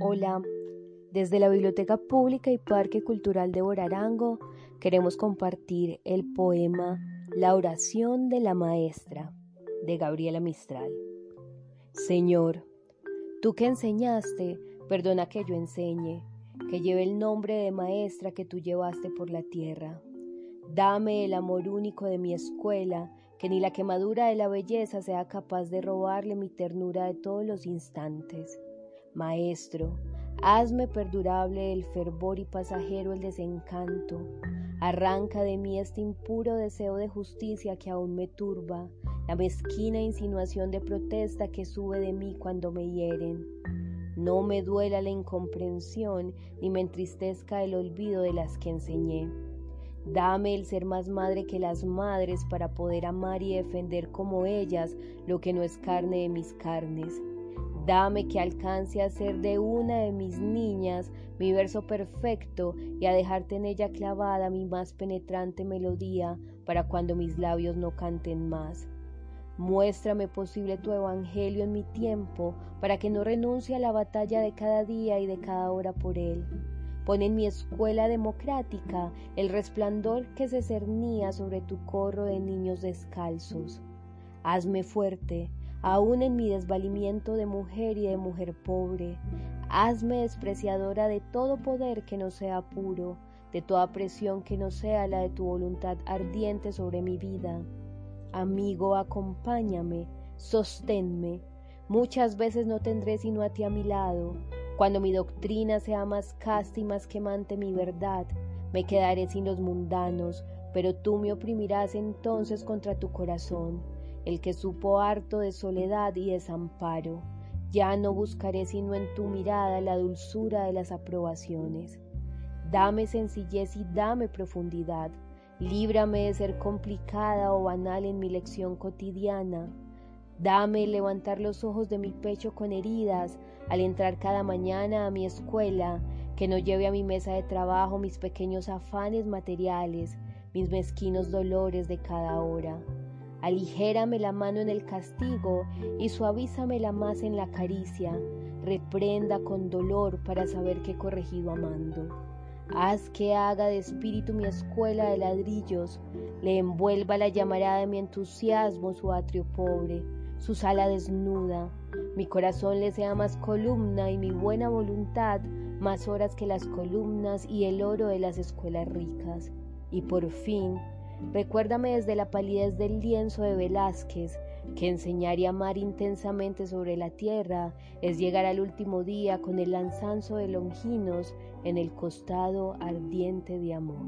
Hola, desde la Biblioteca Pública y Parque Cultural de Borarango queremos compartir el poema La oración de la maestra de Gabriela Mistral. Señor, tú que enseñaste, perdona que yo enseñe, que lleve el nombre de maestra que tú llevaste por la tierra. Dame el amor único de mi escuela, que ni la quemadura de la belleza sea capaz de robarle mi ternura de todos los instantes. Maestro, hazme perdurable el fervor y pasajero el desencanto. Arranca de mí este impuro deseo de justicia que aún me turba, la mezquina insinuación de protesta que sube de mí cuando me hieren. No me duela la incomprensión ni me entristezca el olvido de las que enseñé. Dame el ser más madre que las madres para poder amar y defender como ellas lo que no es carne de mis carnes. Dame que alcance a ser de una de mis niñas mi verso perfecto y a dejarte en ella clavada mi más penetrante melodía para cuando mis labios no canten más. Muéstrame posible tu evangelio en mi tiempo para que no renuncie a la batalla de cada día y de cada hora por él. Pon en mi escuela democrática el resplandor que se cernía sobre tu corro de niños descalzos. Hazme fuerte, aun en mi desvalimiento de mujer y de mujer pobre. Hazme despreciadora de todo poder que no sea puro, de toda presión que no sea la de tu voluntad ardiente sobre mi vida. Amigo, acompáñame, sosténme. Muchas veces no tendré sino a ti a mi lado. Cuando mi doctrina sea más casta y más quemante mi verdad, me quedaré sin los mundanos, pero tú me oprimirás entonces contra tu corazón, el que supo harto de soledad y desamparo. Ya no buscaré sino en tu mirada la dulzura de las aprobaciones. Dame sencillez y dame profundidad. Líbrame de ser complicada o banal en mi lección cotidiana. Dame levantar los ojos de mi pecho con heridas al entrar cada mañana a mi escuela, que no lleve a mi mesa de trabajo mis pequeños afanes materiales, mis mezquinos dolores de cada hora. Aligérame la mano en el castigo y suavízamela más en la caricia. Reprenda con dolor para saber que he corregido amando. Haz que haga de espíritu mi escuela de ladrillos, le envuelva la llamarada de mi entusiasmo su atrio pobre, su sala desnuda, mi corazón le sea más columna y mi buena voluntad más horas que las columnas y el oro de las escuelas ricas. Y por fin, recuérdame desde la palidez del lienzo de Velázquez que enseñar y amar intensamente sobre la tierra es llegar al último día con el lanzanzo de Longinos en el costado ardiente de amor.